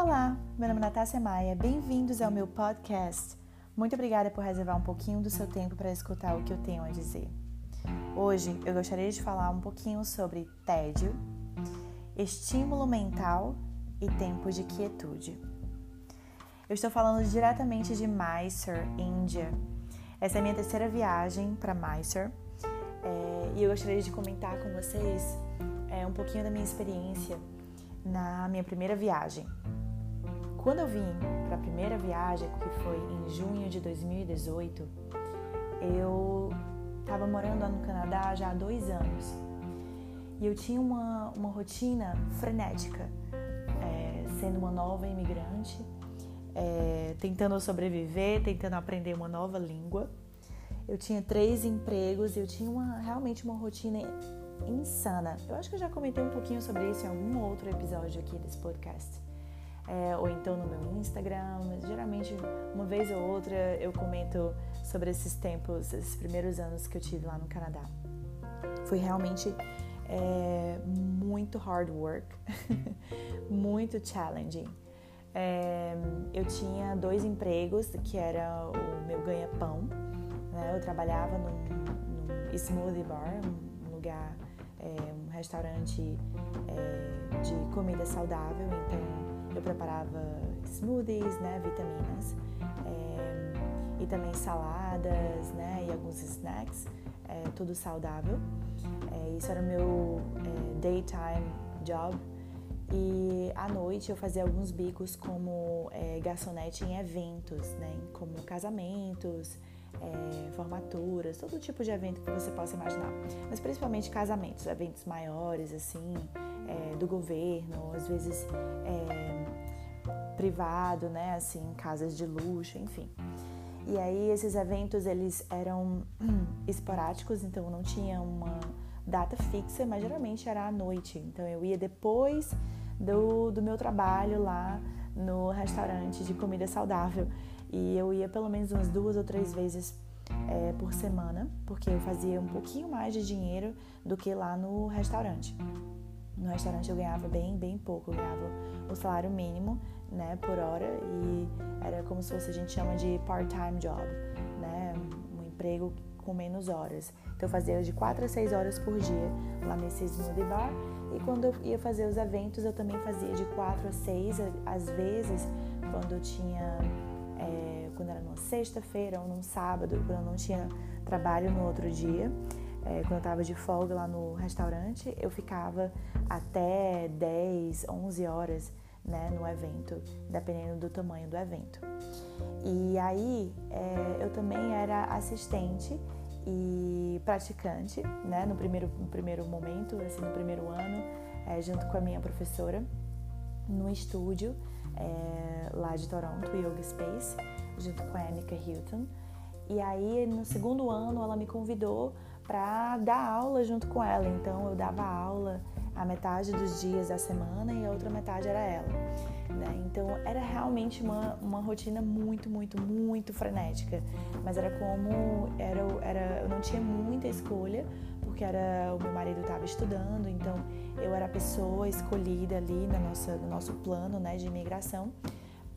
Olá, meu nome é Natácia Maia, bem-vindos ao meu podcast. Muito obrigada por reservar um pouquinho do seu tempo para escutar o que eu tenho a dizer. Hoje eu gostaria de falar um pouquinho sobre tédio, estímulo mental e tempo de quietude. Eu estou falando diretamente de Mysore, Índia. Essa é a minha terceira viagem para Mysore é, e eu gostaria de comentar com vocês é, um pouquinho da minha experiência na minha primeira viagem. Quando eu vim para a primeira viagem, que foi em junho de 2018, eu estava morando lá no Canadá já há dois anos e eu tinha uma, uma rotina frenética, é, sendo uma nova imigrante, é, tentando sobreviver, tentando aprender uma nova língua. Eu tinha três empregos eu tinha uma, realmente uma rotina insana. Eu acho que eu já comentei um pouquinho sobre isso em algum outro episódio aqui desse podcast. É, ou então no meu Instagram, geralmente uma vez ou outra eu comento sobre esses tempos, esses primeiros anos que eu tive lá no Canadá. Foi realmente é, muito hard work, muito challenging. É, eu tinha dois empregos, que era o meu ganha-pão. Né? Eu trabalhava num smoothie bar, um lugar é, um restaurante é, de comida saudável, então eu preparava smoothies, né, vitaminas é, e também saladas, né, e alguns snacks, é, tudo saudável. É, isso era o meu daytime job. E à noite eu fazia alguns bicos como garçonete em eventos, né, como casamentos, é, formaturas, todo tipo de evento que você possa imaginar, mas principalmente casamentos, eventos maiores, assim, é, do governo, às vezes é, privado, né, assim, casas de luxo, enfim. E aí esses eventos eles eram esporádicos, então não tinha uma data fixa, mas geralmente era à noite. Então eu ia depois do, do meu trabalho lá no restaurante de comida saudável e eu ia pelo menos umas duas ou três vezes é, por semana, porque eu fazia um pouquinho mais de dinheiro do que lá no restaurante. No restaurante eu ganhava bem, bem pouco, eu ganhava o salário mínimo, né, por hora e era como se fosse a gente chama de part-time job, né, um emprego com menos horas. Então eu fazia de 4 a 6 horas por dia lá nesse smoothie bar e quando eu ia fazer os eventos eu também fazia de 4 a 6, às vezes quando eu tinha é, quando era numa sexta-feira ou num sábado, quando eu não tinha trabalho no outro dia, é, quando eu estava de folga lá no restaurante, eu ficava até 10, 11 horas né, no evento, dependendo do tamanho do evento. E aí é, eu também era assistente e praticante, né, no primeiro, no primeiro momento, assim, no primeiro ano, é, junto com a minha professora, no estúdio é, lá de Toronto, Yoga Space, junto com a Annika Hilton. E aí, no segundo ano, ela me convidou para dar aula junto com ela. Então, eu dava aula a metade dos dias da semana e a outra metade era ela. Né? Então, era realmente uma, uma rotina muito, muito, muito frenética. Mas era como era, era, eu não tinha muita escolha, porque era o meu marido estava estudando, então eu era a pessoa escolhida ali na nossa, no nosso plano né, de imigração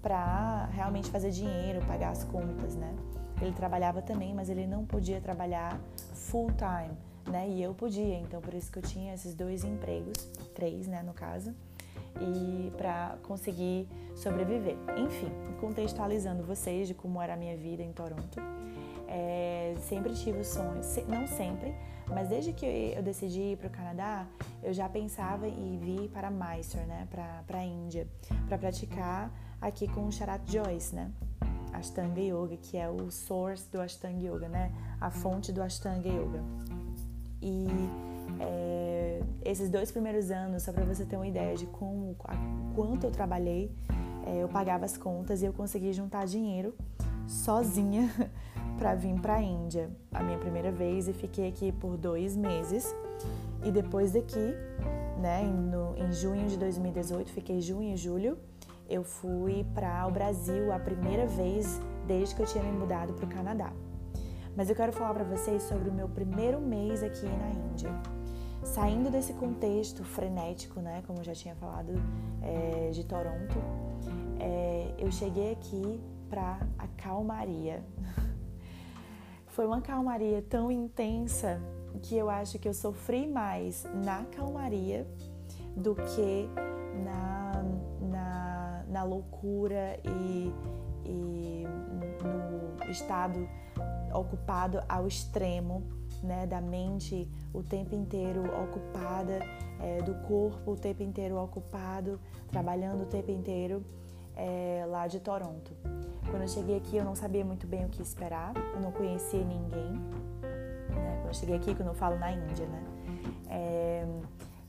para realmente fazer dinheiro, pagar as contas, né? Ele trabalhava também, mas ele não podia trabalhar full time, né? E eu podia, então por isso que eu tinha esses dois empregos, três, né, no caso, e para conseguir sobreviver. Enfim, contextualizando vocês de como era a minha vida em Toronto. É, sempre tive o sonho, não sempre, mas desde que eu decidi ir para o Canadá, eu já pensava em vir para Mysore, né, para a Índia, para praticar aqui com o Sharat Joyce, né, Ashtanga Yoga, que é o source do Ashtanga Yoga, né, a fonte do Ashtanga Yoga. E é, esses dois primeiros anos, só para você ter uma ideia de como, quanto eu trabalhei, é, eu pagava as contas e eu consegui juntar dinheiro sozinha para vir para a Índia, a minha primeira vez, e fiquei aqui por dois meses. E depois daqui, né, no, em junho de 2018, fiquei junho e julho, eu fui para o Brasil a primeira vez desde que eu tinha me mudado para o Canadá. Mas eu quero falar para vocês sobre o meu primeiro mês aqui na Índia. saindo desse contexto frenético, né, como eu já tinha falado, é, de Toronto, é, eu cheguei aqui para a calmaria. Foi uma calmaria tão intensa que eu acho que eu sofri mais na calmaria do que na, na, loucura e, e no estado ocupado ao extremo né, da mente o tempo inteiro ocupada, é, do corpo o tempo inteiro ocupado, trabalhando o tempo inteiro é, lá de Toronto. Quando eu cheguei aqui, eu não sabia muito bem o que esperar, eu não conhecia ninguém. Né? Quando eu cheguei aqui, quando eu falo na Índia, né? É,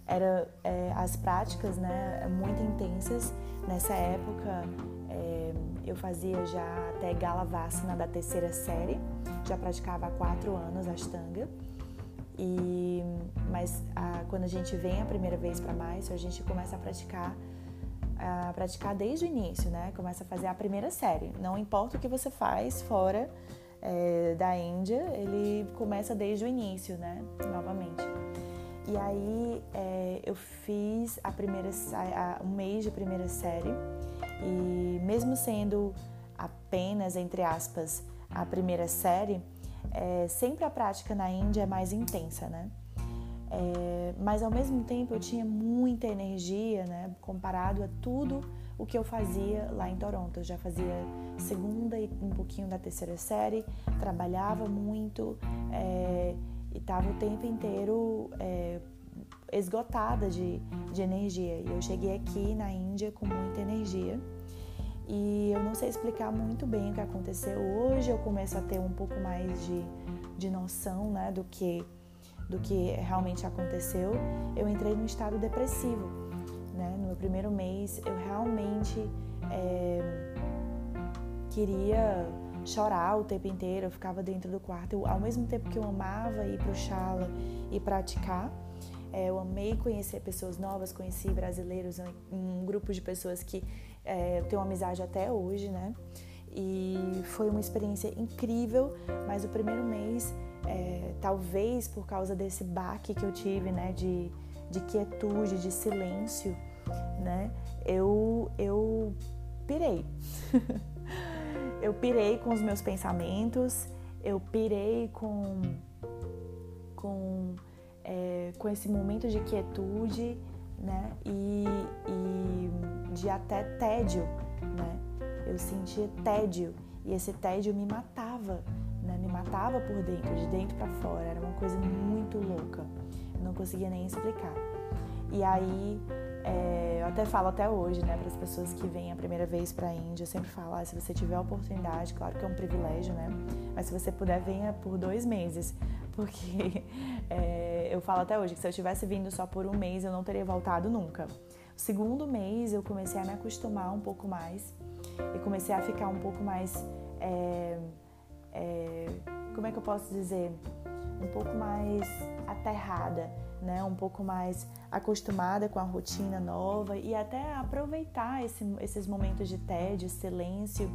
era é, as práticas, né, muito intensas. Nessa época, é, eu fazia já até Galavasana da terceira série, já praticava há quatro anos Ashtanga. E, mas a, quando a gente vem a primeira vez para mais, a gente começa a praticar a praticar desde o início, né? Começa a fazer a primeira série. Não importa o que você faz fora é, da Índia, ele começa desde o início, né? Novamente. E aí é, eu fiz a primeira a, um mês de primeira série e mesmo sendo apenas entre aspas a primeira série, é, sempre a prática na Índia é mais intensa, né? É, mas ao mesmo tempo eu tinha muita energia, né? Comparado a tudo o que eu fazia lá em Toronto. Eu já fazia segunda e um pouquinho da terceira série, trabalhava muito é, e estava o tempo inteiro é, esgotada de, de energia. E eu cheguei aqui na Índia com muita energia. E eu não sei explicar muito bem o que aconteceu. Hoje eu começo a ter um pouco mais de, de noção né, do que do que realmente aconteceu, eu entrei num estado depressivo. Né? No meu primeiro mês, eu realmente é, queria chorar o tempo inteiro, eu ficava dentro do quarto. Eu, ao mesmo tempo que eu amava ir para o Chala e praticar, é, eu amei conhecer pessoas novas, conheci brasileiros, um grupo de pessoas que é, eu tenho amizade até hoje, né? E foi uma experiência incrível, mas o primeiro mês é, talvez por causa desse baque que eu tive, né, de, de quietude, de silêncio, né, eu, eu pirei. eu pirei com os meus pensamentos, eu pirei com, com, é, com esse momento de quietude, né, e, e de até tédio, né, eu sentia tédio e esse tédio me matava, né? me matava por dentro, de dentro para fora, era uma coisa muito louca, eu não conseguia nem explicar. E aí, é, eu até falo até hoje, né, para as pessoas que vêm a primeira vez para a Índia, eu sempre falo, ah, se você tiver a oportunidade, claro que é um privilégio, né, mas se você puder, venha por dois meses, porque é, eu falo até hoje que se eu tivesse vindo só por um mês, eu não teria voltado nunca. O segundo mês, eu comecei a me acostumar um pouco mais e comecei a ficar um pouco mais é, é, como é que eu posso dizer, um pouco mais aterrada, né? Um pouco mais acostumada com a rotina nova e até aproveitar esse, esses momentos de tédio, silêncio,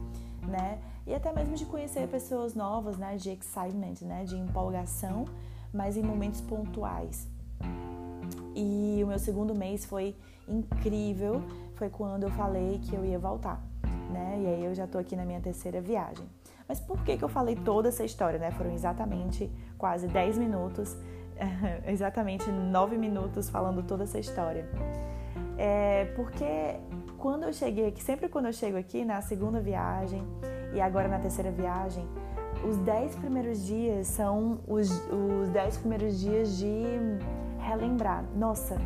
né? E até mesmo de conhecer pessoas novas, né? De excitement, né? De empolgação, mas em momentos pontuais. E o meu segundo mês foi incrível, foi quando eu falei que eu ia voltar, né? E aí eu já tô aqui na minha terceira viagem. Mas por que, que eu falei toda essa história, né? Foram exatamente quase 10 minutos, exatamente 9 minutos falando toda essa história. É porque quando eu cheguei aqui, sempre quando eu chego aqui na segunda viagem e agora na terceira viagem, os 10 primeiros dias são os, os 10 primeiros dias de relembrar. Nossa,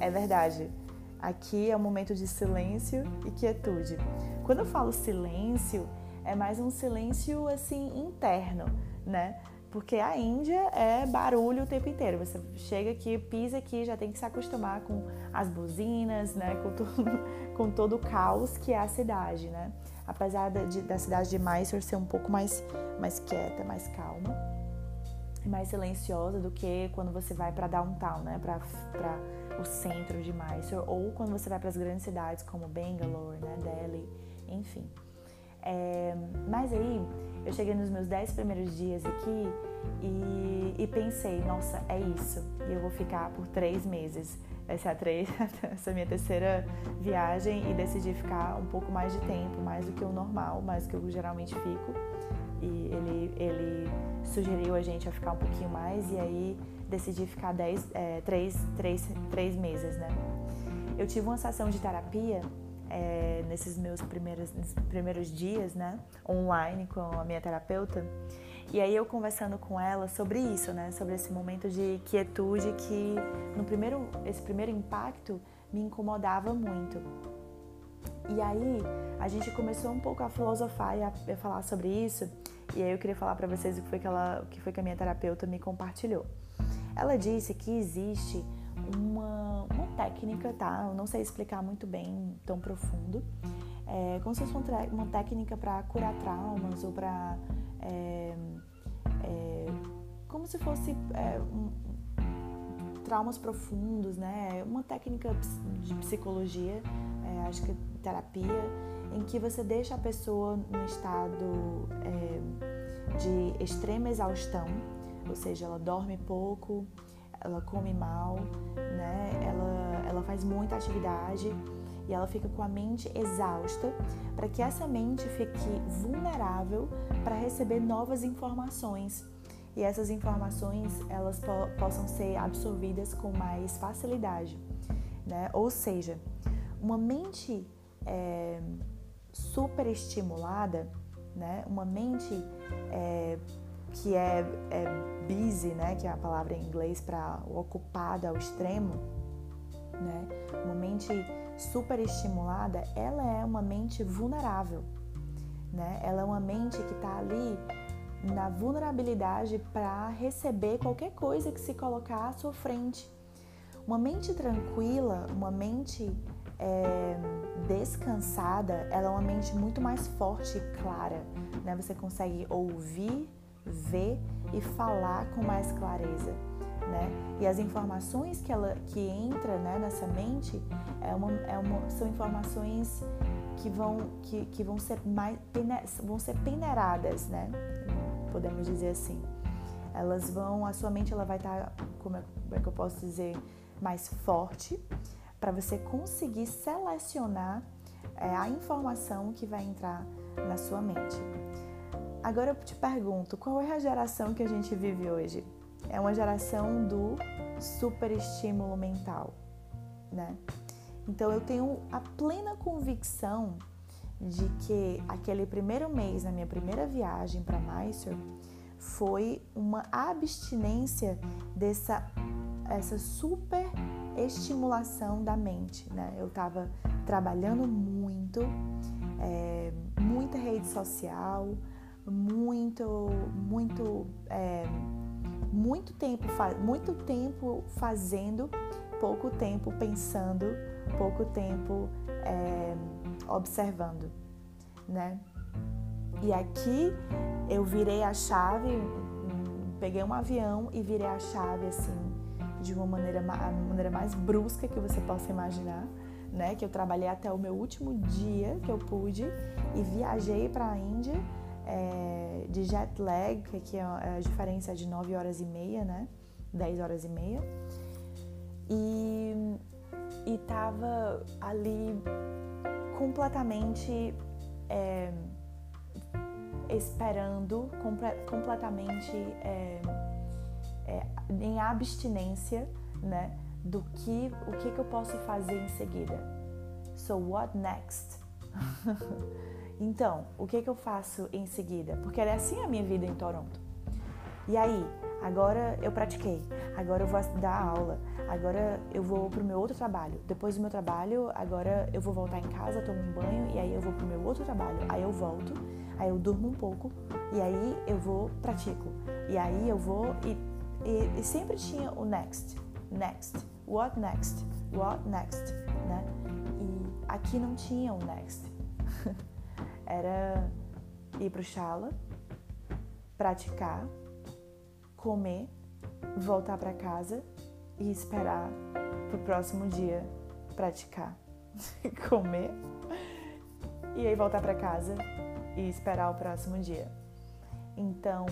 é verdade. Aqui é um momento de silêncio e quietude. Quando eu falo silêncio, é mais um silêncio assim interno, né? Porque a Índia é barulho o tempo inteiro. Você chega aqui, pisa aqui, já tem que se acostumar com as buzinas, né? Com, tudo, com todo o caos que é a cidade, né? Apesar de, da cidade de Mysore ser um pouco mais, mais quieta, mais calma, mais silenciosa do que quando você vai para downtown, né? Para o centro de Mysore, ou quando você vai para as grandes cidades como Bangalore, né? Delhi, enfim. É, mas aí eu cheguei nos meus 10 primeiros dias aqui e, e, pensei, nossa, é isso. E eu vou ficar por três meses. Essa é a, três, essa é a minha terceira viagem e decidi ficar um pouco mais de tempo, mais do que o normal, mais do que eu geralmente fico. E ele, ele sugeriu a gente a ficar um pouquinho mais e aí decidi ficar dez, é, três, três, três meses, né? Eu tive uma sessão de terapia é, nesses meus primeiros, primeiros dias, né, online com a minha terapeuta. E aí eu conversando com ela sobre isso, né, sobre esse momento de quietude que no primeiro, esse primeiro impacto me incomodava muito. E aí a gente começou um pouco a filosofar e a, a falar sobre isso. E aí eu queria falar para vocês o que foi que ela, o que foi que a minha terapeuta me compartilhou. Ela disse que existe uma, uma técnica, tá? Eu não sei explicar muito bem, tão profundo. É como se fosse uma, técnica para curar traumas ou para. É, é, como se fosse é, um, traumas profundos, né? Uma técnica de psicologia, é, acho que terapia, em que você deixa a pessoa no estado é, de extrema exaustão, ou seja, ela dorme pouco, ela come mal, né? Ela, ela faz muita atividade e ela fica com a mente exausta para que essa mente fique vulnerável para receber novas informações e essas informações elas po possam ser absorvidas com mais facilidade, né? Ou seja, uma mente é, super estimulada, né? Uma mente é, que é, é busy, né, que é a palavra em inglês para ocupada ao extremo, né, uma mente super estimulada, ela é uma mente vulnerável, né? Ela é uma mente que está ali na vulnerabilidade para receber qualquer coisa que se colocar à sua frente. Uma mente tranquila, uma mente é, descansada, ela é uma mente muito mais forte e clara. Né? Você consegue ouvir ver e falar com mais clareza. Né? E as informações que ela que entra né, nessa mente é uma, é uma, são informações que vão que, que vão ser mais vão ser peneiradas, né? Podemos dizer assim. Elas vão a sua mente ela vai estar tá, como é, como é que eu posso dizer mais forte para você conseguir selecionar é, a informação que vai entrar na sua mente. Agora eu te pergunto, qual é a geração que a gente vive hoje? É uma geração do superestímulo mental, né? Então eu tenho a plena convicção de que aquele primeiro mês na minha primeira viagem para Mysore foi uma abstinência dessa essa super estimulação da mente, né? Eu estava trabalhando muito, é, muita rede social, muito, muito, é, muito tempo, muito tempo fazendo, pouco tempo pensando, pouco tempo é, observando, né? E aqui eu virei a chave, peguei um avião e virei a chave assim de uma maneira, a maneira mais brusca que você possa imaginar, né? Que eu trabalhei até o meu último dia que eu pude e viajei para a Índia é, de jet lag, que é a diferença de 9 horas e meia, né? 10 horas e meia. E, e tava ali completamente é, esperando, comple completamente é, é, em abstinência, né? Do que, o que, que eu posso fazer em seguida. So what next? Então, o que, que eu faço em seguida? Porque era assim a minha vida em Toronto. E aí, agora eu pratiquei, agora eu vou dar aula, agora eu vou pro meu outro trabalho. Depois do meu trabalho, agora eu vou voltar em casa, tomo um banho e aí eu vou pro meu outro trabalho. Aí eu volto, aí eu durmo um pouco e aí eu vou pratico. E aí eu vou e, e, e sempre tinha o next, next, what next, what next, né? E aqui não tinha o next. era ir para o Chala, praticar, comer, voltar para casa e esperar para o próximo dia praticar, comer e aí voltar para casa e esperar o próximo dia. Então,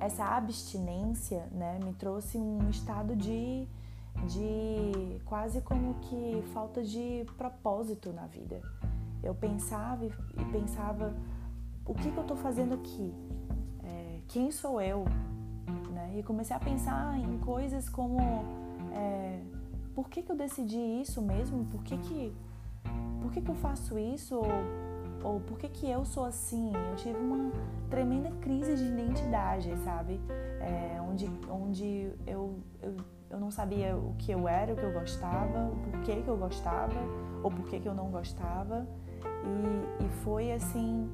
essa abstinência né, me trouxe um estado de, de quase como que falta de propósito na vida. Eu pensava e pensava: o que, que eu estou fazendo aqui? É, quem sou eu? Né? E comecei a pensar em coisas como: é, por que, que eu decidi isso mesmo? Por que, que, por que, que eu faço isso? Ou, ou por que, que eu sou assim? Eu tive uma tremenda crise de identidade, sabe? É, onde onde eu, eu, eu não sabia o que eu era, o que eu gostava, o porquê que eu gostava, ou porquê que eu não gostava. E, e foi assim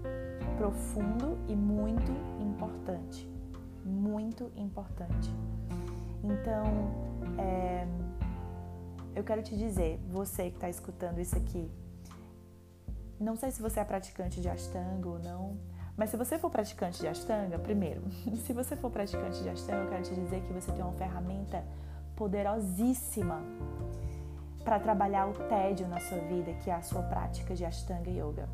profundo e muito importante. Muito importante. Então, é, eu quero te dizer, você que está escutando isso aqui, não sei se você é praticante de Ashtanga ou não, mas se você for praticante de Ashtanga, primeiro, se você for praticante de Ashtanga, eu quero te dizer que você tem uma ferramenta poderosíssima para trabalhar o tédio na sua vida, que é a sua prática de Ashtanga Yoga.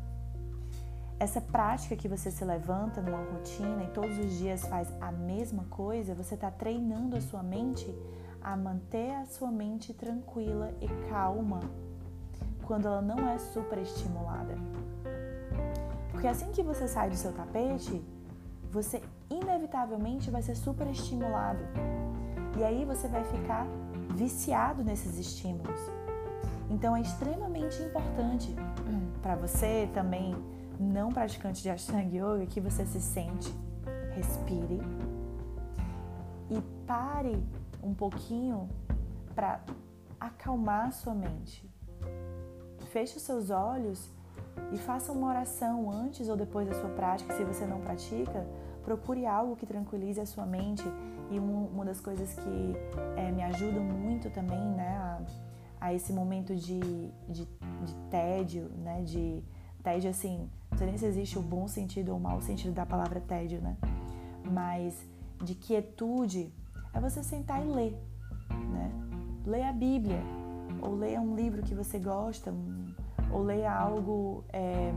Essa prática que você se levanta numa rotina e todos os dias faz a mesma coisa, você está treinando a sua mente a manter a sua mente tranquila e calma quando ela não é superestimulada. Porque assim que você sai do seu tapete, você inevitavelmente vai ser superestimulado. E aí você vai ficar viciado nesses estímulos. Então é extremamente importante para você também não praticante de Ashtanga Yoga que você se sente, respire e pare um pouquinho para acalmar sua mente. Feche os seus olhos e faça uma oração antes ou depois da sua prática. Se você não pratica, procure algo que tranquilize a sua mente. E uma das coisas que é, me ajuda muito também né, a, a esse momento de, de, de, tédio, né, de tédio assim, não sei nem se existe o bom sentido ou o mau sentido da palavra tédio, né? Mas de quietude é você sentar e ler, né? Ler a Bíblia, ou leia um livro que você gosta, ou leia algo, é,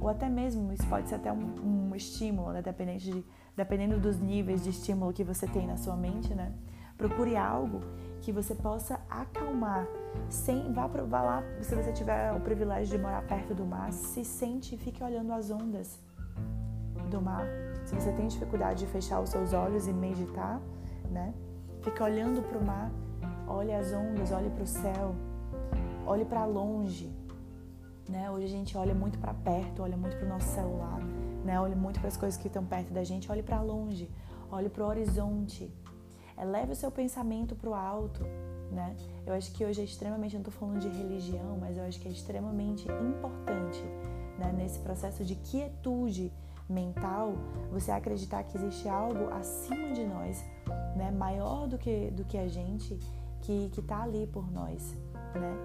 ou até mesmo, isso pode ser até um, um estímulo, né? Dependente de, dependendo dos níveis de estímulo que você tem na sua mente, né? Procure algo que você possa acalmar, sem vá, vá lá, se você tiver o privilégio de morar perto do mar, se sente e fique olhando as ondas do mar. Se você tem dificuldade de fechar os seus olhos e meditar, né? Fica olhando para o mar, olhe as ondas, olhe para o céu, olhe para longe, né? Hoje a gente olha muito para perto, olha muito para o nosso celular, né? Olha muito para as coisas que estão perto da gente, olhe para longe, olhe para o horizonte. Eleve o seu pensamento para o alto, né? Eu acho que hoje é extremamente, não estou falando de religião, mas eu acho que é extremamente importante, né? Nesse processo de quietude mental, você acreditar que existe algo acima de nós, né, maior do que, do que a gente, que está ali por nós, né?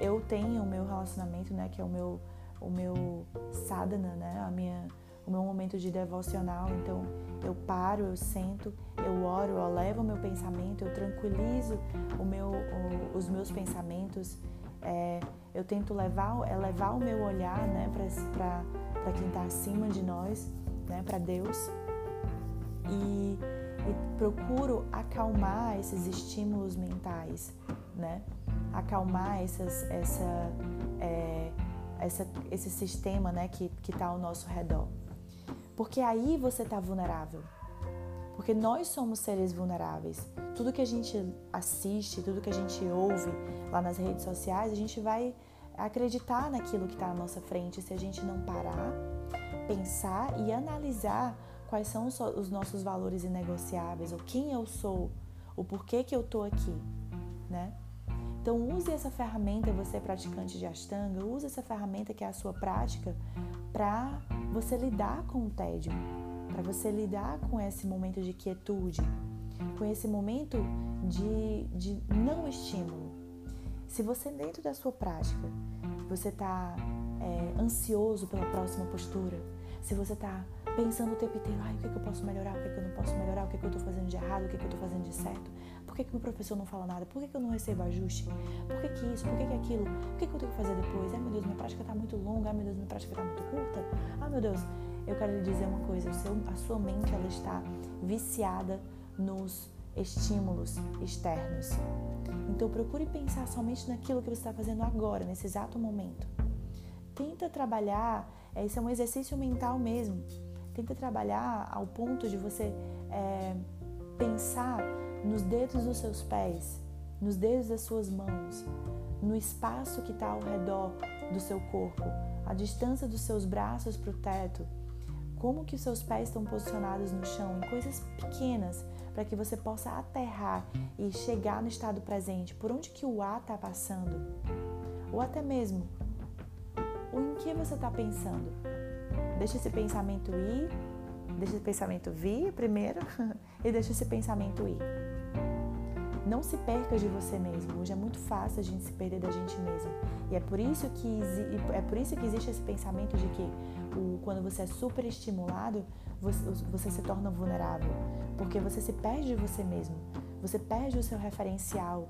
E eu tenho o meu relacionamento, né, que é o meu, o meu sadhana, né, a minha, o meu momento de devocional. Então eu paro, eu sento, eu oro, eu elevo o meu pensamento, eu tranquilizo o meu, o, os meus pensamentos. É, eu tento levar, elevar o meu olhar, né, para quem está acima de nós, né, para Deus. E e procuro acalmar esses estímulos mentais, né? Acalmar essas, essa, é, essa, esse sistema né, que está ao nosso redor. Porque aí você está vulnerável. Porque nós somos seres vulneráveis. Tudo que a gente assiste, tudo que a gente ouve lá nas redes sociais, a gente vai acreditar naquilo que está à nossa frente se a gente não parar, pensar e analisar quais são os nossos valores inegociáveis, ou quem eu sou, o porquê que eu tô aqui, né? Então use essa ferramenta, você praticante de Ashtanga, use essa ferramenta que é a sua prática para você lidar com o tédio, para você lidar com esse momento de quietude, com esse momento de, de não estímulo. Se você dentro da sua prática, você está é, ansioso pela próxima postura, se você está pensando o tempo inteiro, ai, o que, é que eu posso melhorar, o que, é que eu não posso melhorar, o que, é que eu estou fazendo de errado, o que, é que eu estou fazendo de certo, que, que o professor não fala nada? Por que, que eu não recebo ajuste? Por que, que isso? Por que, que aquilo? O que, que eu tenho que fazer depois? Ai meu Deus, minha prática está muito longa. Ai meu Deus, minha prática está muito curta. Ai meu Deus, eu quero lhe dizer uma coisa: seu, a sua mente ela está viciada nos estímulos externos. Então procure pensar somente naquilo que você está fazendo agora, nesse exato momento. Tenta trabalhar, é, isso é um exercício mental mesmo. Tenta trabalhar ao ponto de você é, pensar nos dedos dos seus pés, nos dedos das suas mãos, no espaço que está ao redor do seu corpo, a distância dos seus braços para o teto, como que os seus pés estão posicionados no chão, em coisas pequenas, para que você possa aterrar e chegar no estado presente, por onde que o ar está passando, ou até mesmo o em que você está pensando. Deixa esse pensamento ir, deixa esse pensamento vir primeiro e deixa esse pensamento ir. Não se perca de você mesmo. Hoje é muito fácil a gente se perder da gente mesmo. E é por isso que, é por isso que existe esse pensamento de que o, quando você é super estimulado, você, você se torna vulnerável. Porque você se perde de você mesmo. Você perde o seu referencial.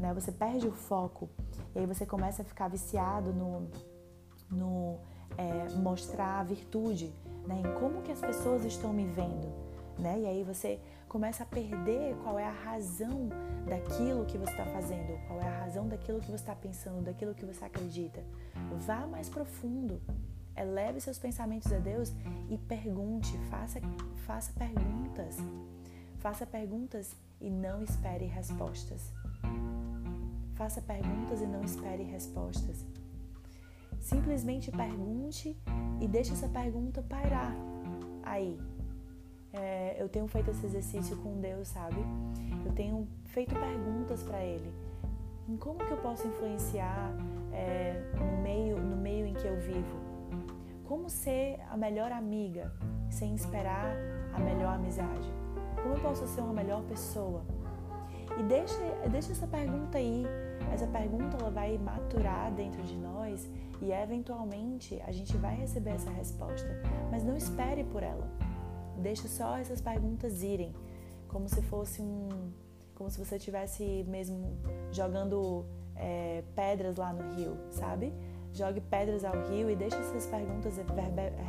Né? Você perde o foco. E aí você começa a ficar viciado no, no é, mostrar a virtude, né? em como que as pessoas estão me vendo. Né? E aí você começa a perder qual é a razão daquilo que você está fazendo, qual é a razão daquilo que você está pensando, daquilo que você acredita. Vá mais profundo, eleve seus pensamentos a Deus e pergunte, faça, faça perguntas. Faça perguntas e não espere respostas. Faça perguntas e não espere respostas. Simplesmente pergunte e deixe essa pergunta pairar aí, é, eu tenho feito esse exercício com Deus, sabe? Eu tenho feito perguntas para Ele. Em como que eu posso influenciar é, no, meio, no meio em que eu vivo? Como ser a melhor amiga sem esperar a melhor amizade? Como eu posso ser uma melhor pessoa? E deixa, deixa essa pergunta aí. Essa pergunta ela vai maturar dentro de nós e eventualmente a gente vai receber essa resposta. Mas não espere por ela. Deixa só essas perguntas irem, como se fosse um, como se você estivesse mesmo jogando é, pedras lá no rio, sabe? Jogue pedras ao rio e deixe essas perguntas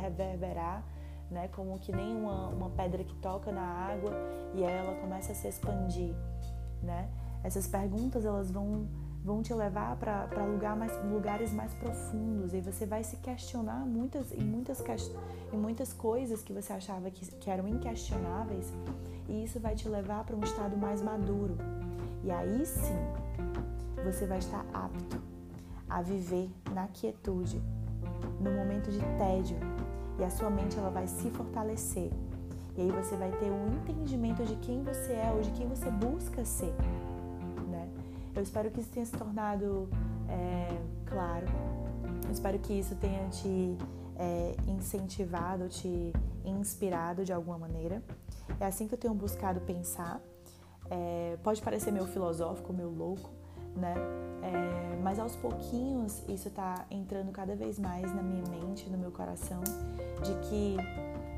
reverberar, né? Como que nem uma, uma pedra que toca na água e ela começa a se expandir, né? Essas perguntas elas vão vão te levar para lugar mais, lugares mais profundos e você vai se questionar muitas, em, muitas, em muitas coisas que você achava que, que eram inquestionáveis e isso vai te levar para um estado mais maduro. E aí sim você vai estar apto a viver na quietude, no momento de tédio e a sua mente ela vai se fortalecer. E aí você vai ter um entendimento de quem você é ou de quem você busca ser. Eu espero que isso tenha se tornado é, claro. Eu espero que isso tenha te é, incentivado, te inspirado de alguma maneira. É assim que eu tenho buscado pensar. É, pode parecer meio filosófico, meio louco, né? É, mas aos pouquinhos isso está entrando cada vez mais na minha mente, no meu coração, de que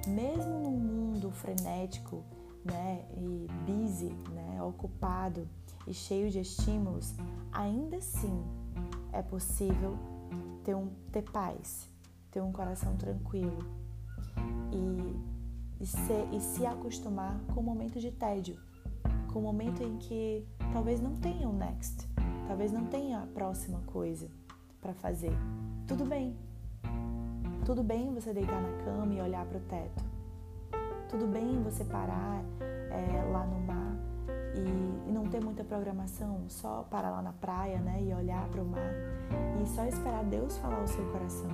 mesmo num mundo frenético, né, e busy, né, ocupado, e cheio de estímulos, ainda assim é possível ter, um, ter paz, ter um coração tranquilo e, e, e se acostumar com o momento de tédio, com o momento em que talvez não tenha o um next, talvez não tenha a próxima coisa para fazer. Tudo bem. Tudo bem você deitar na cama e olhar para o teto. Tudo bem você parar é, lá no e, e, não ter muita programação, só parar lá na praia, né, e olhar para o mar e só esperar Deus falar ao seu coração.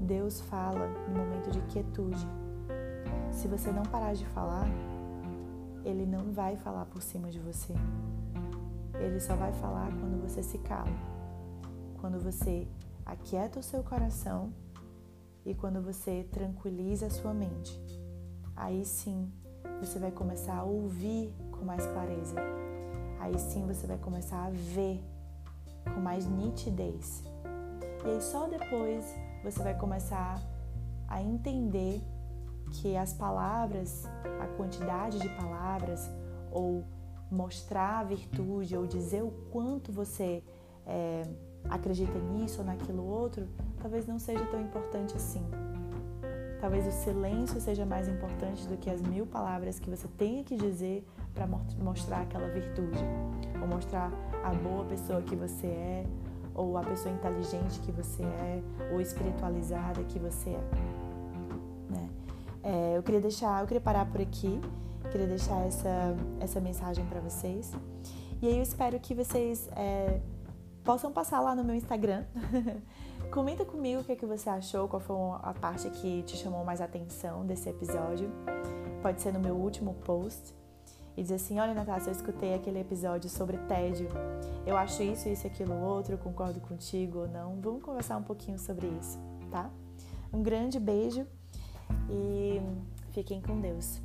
Deus fala no momento de quietude. Se você não parar de falar, ele não vai falar por cima de você. Ele só vai falar quando você se cala. Quando você aquieta o seu coração e quando você tranquiliza a sua mente. Aí sim, você vai começar a ouvir com mais clareza. Aí sim você vai começar a ver com mais nitidez. E aí só depois você vai começar a entender que as palavras, a quantidade de palavras ou mostrar a virtude ou dizer o quanto você é, acredita nisso ou naquilo outro, talvez não seja tão importante assim. Talvez o silêncio seja mais importante do que as mil palavras que você tenha que dizer para mostrar aquela virtude, ou mostrar a boa pessoa que você é, ou a pessoa inteligente que você é, ou espiritualizada que você é. Né? é eu queria deixar, eu queria parar por aqui, queria deixar essa, essa mensagem para vocês. E aí eu espero que vocês é, possam passar lá no meu Instagram. Comenta comigo o que, é que você achou, qual foi a parte que te chamou mais atenção desse episódio. Pode ser no meu último post. E dizer assim: Olha, Natália, eu escutei aquele episódio sobre tédio. Eu acho isso, isso, aquilo, outro. Concordo contigo ou não. Vamos conversar um pouquinho sobre isso, tá? Um grande beijo e fiquem com Deus.